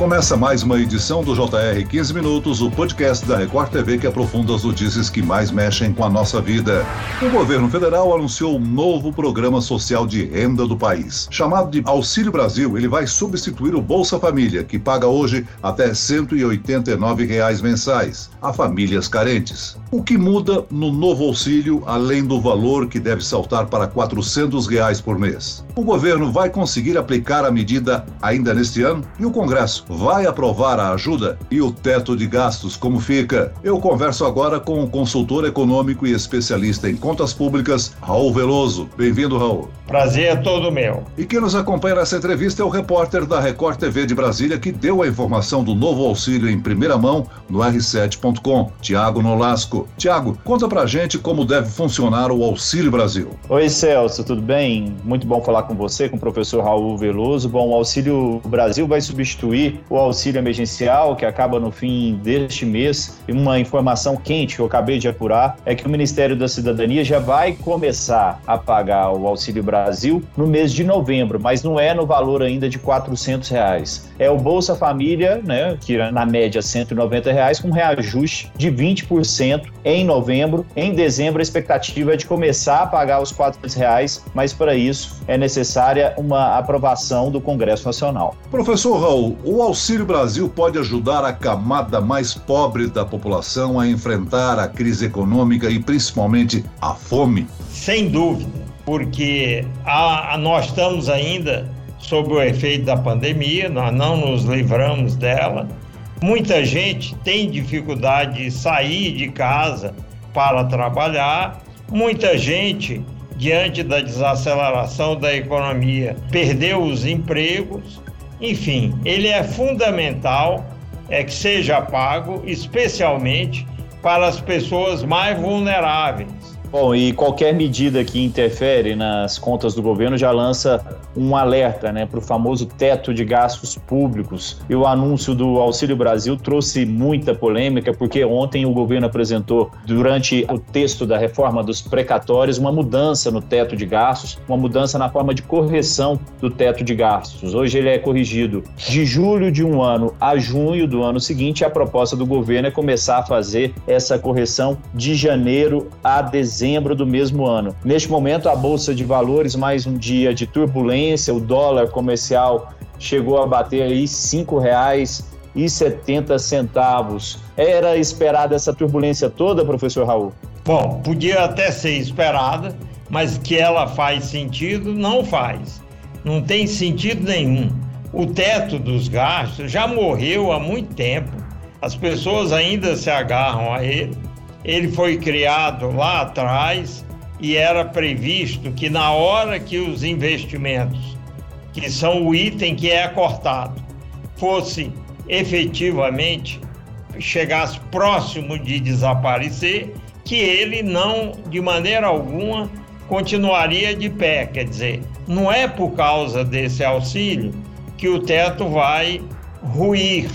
Começa mais uma edição do JR 15 Minutos, o podcast da Record TV que aprofunda as notícias que mais mexem com a nossa vida. O governo federal anunciou um novo programa social de renda do país. Chamado de Auxílio Brasil, ele vai substituir o Bolsa Família, que paga hoje até 189 reais mensais a famílias carentes. O que muda no novo auxílio, além do valor que deve saltar para 400 reais por mês? O governo vai conseguir aplicar a medida ainda neste ano e o Congresso vai aprovar a ajuda e o teto de gastos como fica? Eu converso agora com o consultor econômico e especialista em contas públicas, Raul Veloso. Bem-vindo, Raul. Prazer é todo meu. E quem nos acompanha nessa entrevista é o repórter da Record TV de Brasília que deu a informação do novo auxílio em primeira mão no r7.com, Tiago Nolasco. Tiago, conta pra gente como deve funcionar o Auxílio Brasil. Oi, Celso, tudo bem? Muito bom falar com você, com o professor Raul Veloso. Bom, o Auxílio Brasil vai substituir o auxílio emergencial, que acaba no fim deste mês. E uma informação quente que eu acabei de apurar é que o Ministério da Cidadania já vai começar a pagar o Auxílio Brasil no mês de novembro, mas não é no valor ainda de 400 reais. É o Bolsa Família, né, que é na média 190 reais, com reajuste de 20% em novembro. Em dezembro, a expectativa é de começar a pagar os 400 reais, mas para isso é necessária uma aprovação do Congresso Nacional. Professor Raul, o Auxílio Brasil pode ajudar a camada mais pobre da população a enfrentar a crise econômica e principalmente a fome? Sem dúvida, porque a, a, nós estamos ainda sob o efeito da pandemia, nós não nos livramos dela. Muita gente tem dificuldade de sair de casa para trabalhar, muita gente, diante da desaceleração da economia, perdeu os empregos enfim, ele é fundamental é que seja pago, especialmente para as pessoas mais vulneráveis Bom, e qualquer medida que interfere nas contas do governo já lança um alerta né, para o famoso teto de gastos públicos. E o anúncio do Auxílio Brasil trouxe muita polêmica, porque ontem o governo apresentou, durante o texto da reforma dos precatórios, uma mudança no teto de gastos, uma mudança na forma de correção do teto de gastos. Hoje ele é corrigido de julho de um ano a junho do ano seguinte. A proposta do governo é começar a fazer essa correção de janeiro a dezembro dezembro do mesmo ano. Neste momento, a Bolsa de Valores, mais um dia de turbulência, o dólar comercial chegou a bater aí R$ 5,70. Era esperada essa turbulência toda, professor Raul? Bom, podia até ser esperada, mas que ela faz sentido, não faz. Não tem sentido nenhum. O teto dos gastos já morreu há muito tempo. As pessoas ainda se agarram a ele ele foi criado lá atrás e era previsto que na hora que os investimentos, que são o item que é cortado, fosse efetivamente chegasse próximo de desaparecer, que ele não, de maneira alguma, continuaria de pé. Quer dizer, não é por causa desse auxílio que o teto vai ruir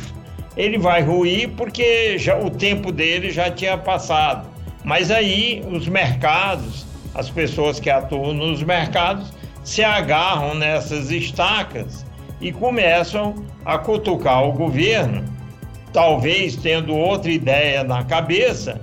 ele vai ruir porque já, o tempo dele já tinha passado. Mas aí os mercados, as pessoas que atuam nos mercados, se agarram nessas estacas e começam a cutucar o governo, talvez tendo outra ideia na cabeça,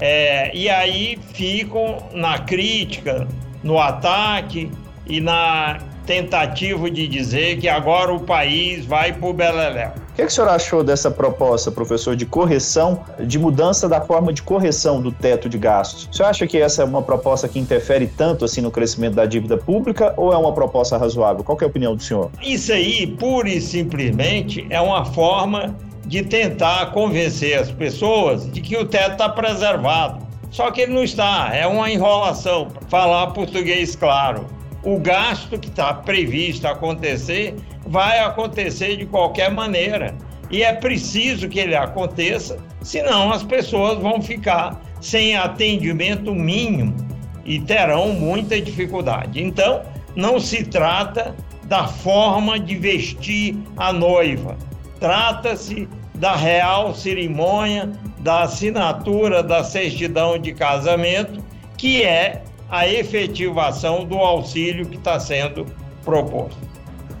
é, e aí ficam na crítica, no ataque e na tentativa de dizer que agora o país vai para o Beleléu. Que, é que o senhor achou dessa proposta, professor, de correção, de mudança da forma de correção do teto de gastos? O senhor acha que essa é uma proposta que interfere tanto assim no crescimento da dívida pública ou é uma proposta razoável? Qual é a opinião do senhor? Isso aí, pura e simplesmente, é uma forma de tentar convencer as pessoas de que o teto está preservado. Só que ele não está, é uma enrolação, falar português claro o gasto que está previsto acontecer vai acontecer de qualquer maneira. E é preciso que ele aconteça, senão as pessoas vão ficar sem atendimento mínimo e terão muita dificuldade. Então, não se trata da forma de vestir a noiva, trata-se da real cerimônia da assinatura da certidão de casamento, que é a efetivação do auxílio que está sendo proposto.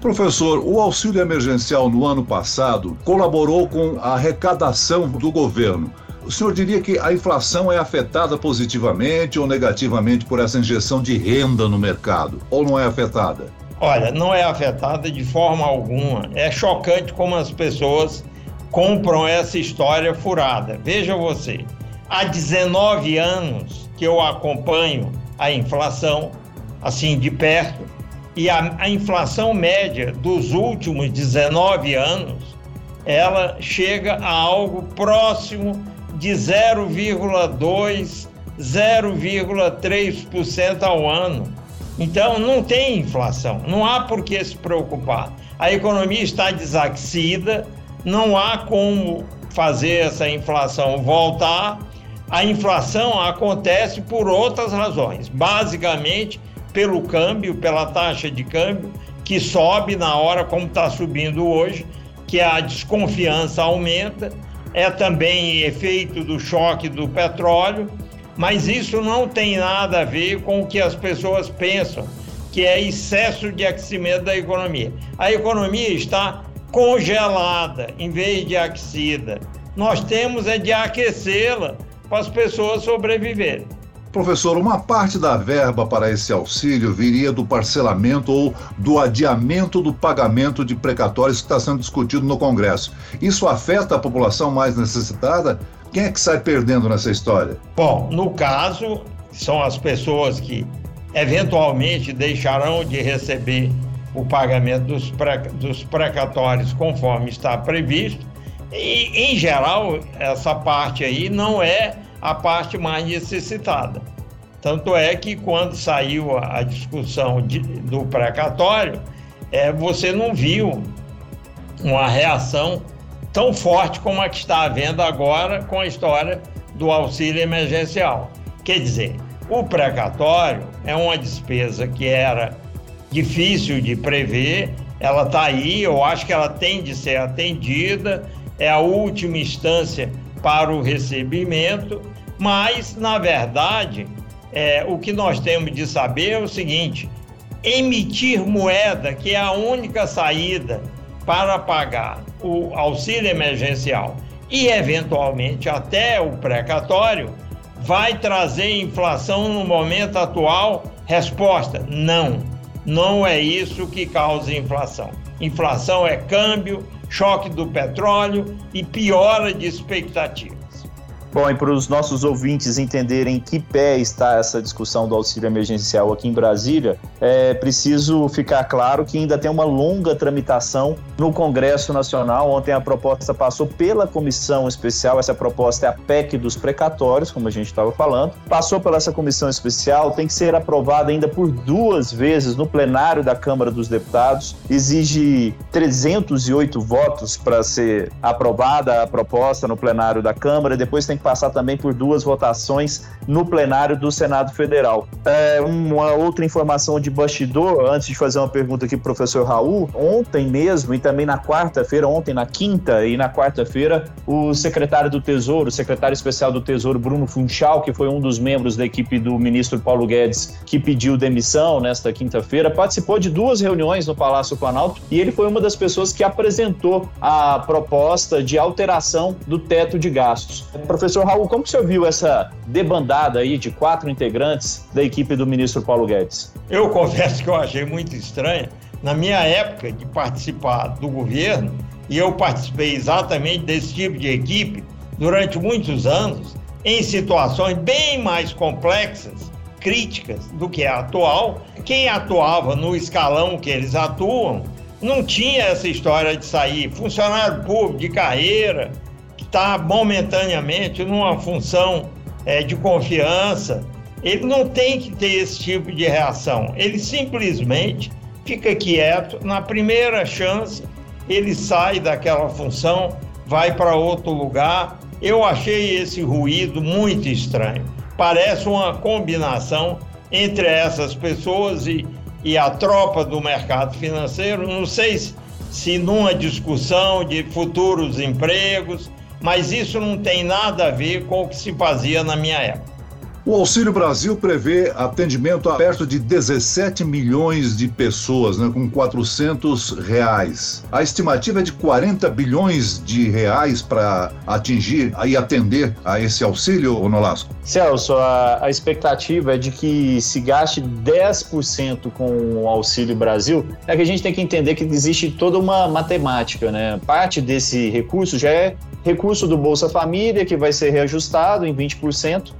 Professor, o auxílio emergencial no ano passado colaborou com a arrecadação do governo. O senhor diria que a inflação é afetada positivamente ou negativamente por essa injeção de renda no mercado? Ou não é afetada? Olha, não é afetada de forma alguma. É chocante como as pessoas compram essa história furada. Veja você, há 19 anos que eu acompanho a inflação, assim de perto, e a, a inflação média dos últimos 19 anos, ela chega a algo próximo de 0,2, 0,3% ao ano. Então, não tem inflação, não há por que se preocupar. A economia está desaquecida, não há como fazer essa inflação voltar. A inflação acontece por outras razões, basicamente pelo câmbio, pela taxa de câmbio, que sobe na hora como está subindo hoje, que a desconfiança aumenta, é também efeito do choque do petróleo mas isso não tem nada a ver com o que as pessoas pensam, que é excesso de aquecimento da economia. A economia está congelada em vez de aquecida. Nós temos é de aquecê-la para as pessoas sobreviverem. Professor, uma parte da verba para esse auxílio viria do parcelamento ou do adiamento do pagamento de precatórios que está sendo discutido no Congresso. Isso afeta a população mais necessitada? Quem é que sai perdendo nessa história? Bom, no caso, são as pessoas que eventualmente deixarão de receber o pagamento dos, dos precatórios conforme está previsto. E, em geral, essa parte aí não é a parte mais necessitada. Tanto é que quando saiu a, discussão de, do precatório, é, você não viu uma reação tão forte como a que está havendo agora com a história do auxílio emergencial. Quer dizer, o precatório é uma despesa que era difícil de prever, ela está aí, eu acho que ela tem de ser atendida, é a última instância para o recebimento, mas, na verdade, é, o que nós temos de saber é o seguinte: emitir moeda, que é a única saída para pagar o auxílio emergencial e, eventualmente, até o precatório, vai trazer inflação no momento atual? Resposta: não. Não é isso que causa inflação. Inflação é câmbio, choque do petróleo e piora de expectativa. Bom, e para os nossos ouvintes entenderem em que pé está essa discussão do auxílio emergencial aqui em Brasília, é preciso ficar claro que ainda tem uma longa tramitação no Congresso Nacional. Ontem a proposta passou pela comissão especial, essa proposta é a PEC dos precatórios, como a gente estava falando. Passou pela essa comissão especial, tem que ser aprovada ainda por duas vezes no plenário da Câmara dos Deputados. Exige 308 votos para ser aprovada a proposta no plenário da Câmara, depois tem que passar também por duas votações no plenário do Senado Federal. É, uma outra informação de bastidor, antes de fazer uma pergunta aqui para o professor Raul, ontem mesmo e também na quarta-feira, ontem na quinta e na quarta-feira, o secretário do Tesouro, o secretário especial do Tesouro, Bruno Funchal, que foi um dos membros da equipe do ministro Paulo Guedes, que pediu demissão nesta quinta-feira, participou de duas reuniões no Palácio Planalto e ele foi uma das pessoas que apresentou a proposta de alteração do teto de gastos. Professor Professor Raul, como que o senhor viu essa debandada aí de quatro integrantes da equipe do ministro Paulo Guedes? Eu confesso que eu achei muito estranho. Na minha época de participar do governo, e eu participei exatamente desse tipo de equipe durante muitos anos, em situações bem mais complexas, críticas do que a atual, quem atuava no escalão que eles atuam não tinha essa história de sair funcionário público de carreira, está momentaneamente numa função é, de confiança, ele não tem que ter esse tipo de reação. Ele simplesmente fica quieto, na primeira chance, ele sai daquela função, vai para outro lugar. Eu achei esse ruído muito estranho. Parece uma combinação entre essas pessoas e, e a tropa do mercado financeiro. Não sei se, se numa discussão de futuros empregos, mas isso não tem nada a ver com o que se fazia na minha época. O Auxílio Brasil prevê atendimento a perto de 17 milhões de pessoas, né, com 400 reais. A estimativa é de 40 bilhões de reais para atingir e atender a esse auxílio, Nolasco? Celso, a, a expectativa é de que se gaste 10% com o Auxílio Brasil. É que a gente tem que entender que existe toda uma matemática, né? Parte desse recurso já é recurso do Bolsa Família, que vai ser reajustado em 20%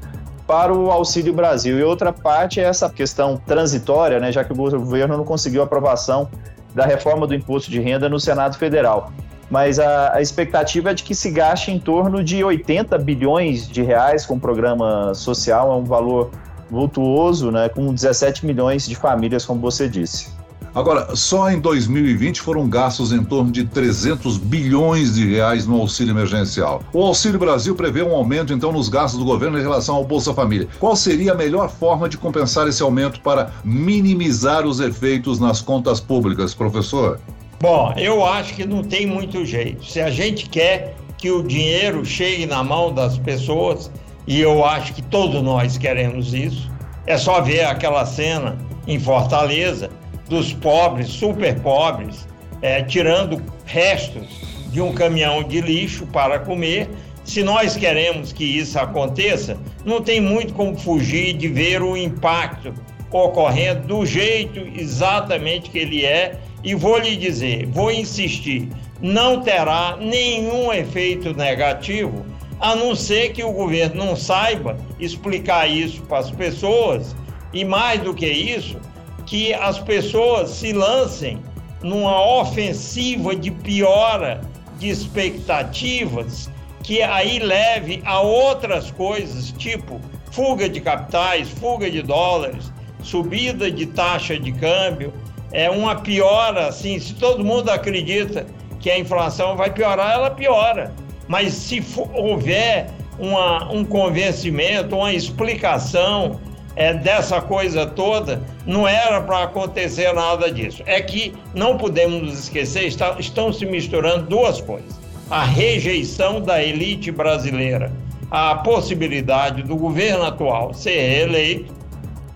para o Auxílio Brasil. E outra parte é essa questão transitória, né, já que o governo não conseguiu aprovação da reforma do imposto de renda no Senado Federal. Mas a, a, expectativa é de que se gaste em torno de 80 bilhões de reais com o programa social, é um valor vultuoso, né, com 17 milhões de famílias, como você disse. Agora, só em 2020 foram gastos em torno de 300 bilhões de reais no auxílio emergencial. O Auxílio Brasil prevê um aumento, então, nos gastos do governo em relação ao Bolsa Família. Qual seria a melhor forma de compensar esse aumento para minimizar os efeitos nas contas públicas, professor? Bom, eu acho que não tem muito jeito. Se a gente quer que o dinheiro chegue na mão das pessoas, e eu acho que todos nós queremos isso, é só ver aquela cena em Fortaleza dos pobres, super pobres, é, tirando restos de um caminhão de lixo para comer. Se nós queremos que isso aconteça, não tem muito como fugir de ver o impacto ocorrendo do jeito exatamente que ele é. E vou lhe dizer, vou insistir, não terá nenhum efeito negativo, a não ser que o governo não saiba explicar isso para as pessoas. E mais do que isso, que as pessoas se lancem numa ofensiva de piora de expectativas que aí leve a outras coisas, tipo fuga de capitais, fuga de dólares, subida de taxa de câmbio, é uma piora assim, se todo mundo acredita que a inflação vai piorar, ela piora. Mas se houver uma, um convencimento, uma explicação é, dessa coisa toda, não era para acontecer nada disso. É que não podemos nos esquecer, está, estão se misturando duas coisas: a rejeição da elite brasileira, a possibilidade do governo atual ser reeleito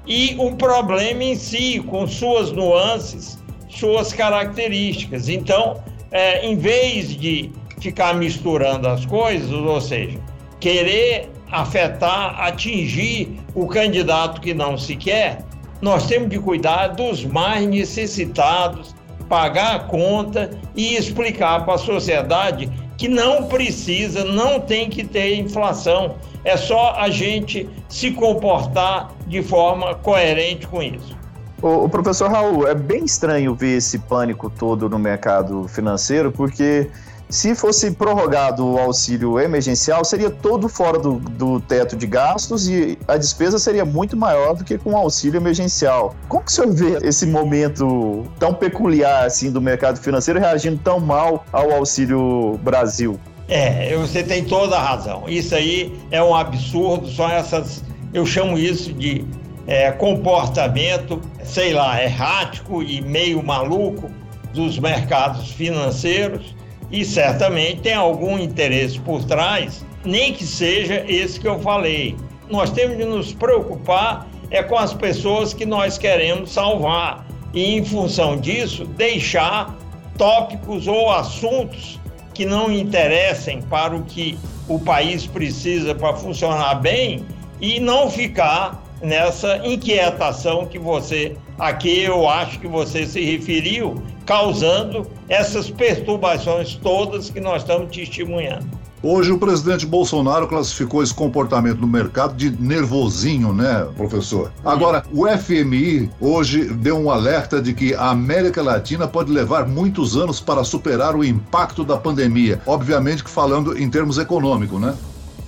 e o problema em si, com suas nuances, suas características. Então, é, em vez de ficar misturando as coisas, ou seja, querer afetar, atingir o candidato que não se quer, nós temos de cuidar dos mais necessitados, pagar a conta e explicar para a sociedade que não precisa, não tem que ter inflação. É só a gente se comportar de forma coerente com isso. O, professor Raul, é bem estranho ver esse pânico todo no mercado financeiro, porque se fosse prorrogado o auxílio emergencial, seria todo fora do, do teto de gastos e a despesa seria muito maior do que com o auxílio emergencial. Como que o senhor vê esse momento tão peculiar assim do mercado financeiro reagindo tão mal ao Auxílio Brasil? É, você tem toda a razão. Isso aí é um absurdo, são essas, eu chamo isso de é, comportamento, sei lá, errático e meio maluco dos mercados financeiros e certamente tem algum interesse por trás, nem que seja esse que eu falei. Nós temos de nos preocupar é com as pessoas que nós queremos salvar e, em função disso, deixar tópicos ou assuntos que não interessem para o que o país precisa para funcionar bem e não ficar nessa inquietação que você, aqui eu acho que você se referiu, causando essas perturbações todas que nós estamos testemunhando. Hoje o presidente Bolsonaro classificou esse comportamento no mercado de nervosinho, né, professor? Agora, o FMI hoje deu um alerta de que a América Latina pode levar muitos anos para superar o impacto da pandemia. Obviamente que falando em termos econômicos, né?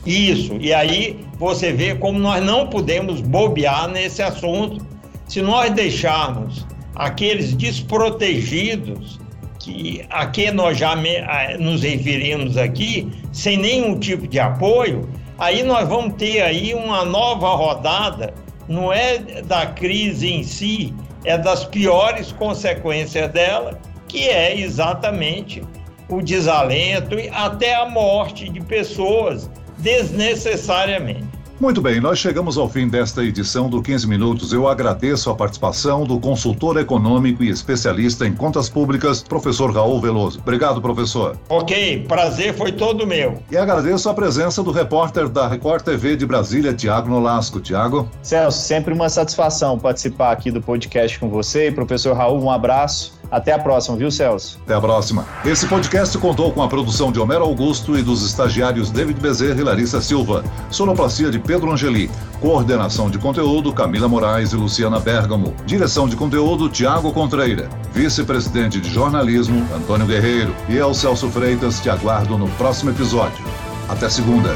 Isso. E aí você vê como nós não podemos bobear nesse assunto. Se nós deixarmos aqueles desprotegidos que a que nós já me, a, nos referimos aqui, sem nenhum tipo de apoio, aí nós vamos ter aí uma nova rodada, não é da crise em si, é das piores consequências dela, que é exatamente o desalento e até a morte de pessoas desnecessariamente. Muito bem, nós chegamos ao fim desta edição do 15 Minutos. Eu agradeço a participação do consultor econômico e especialista em contas públicas, professor Raul Veloso. Obrigado, professor. Ok, prazer foi todo meu. E agradeço a presença do repórter da Record TV de Brasília, Tiago Nolasco. Tiago? Celso, sempre uma satisfação participar aqui do podcast com você. Professor Raul, um abraço. Até a próxima, viu, Celso? Até a próxima. Esse podcast contou com a produção de Homero Augusto e dos estagiários David Bezerra e Larissa Silva. Sonoplastia de Pedro Angeli. Coordenação de conteúdo Camila Moraes e Luciana Bergamo. Direção de conteúdo Tiago Contreira. Vice-presidente de jornalismo Antônio Guerreiro. E eu, Celso Freitas, te aguardo no próximo episódio. Até segunda.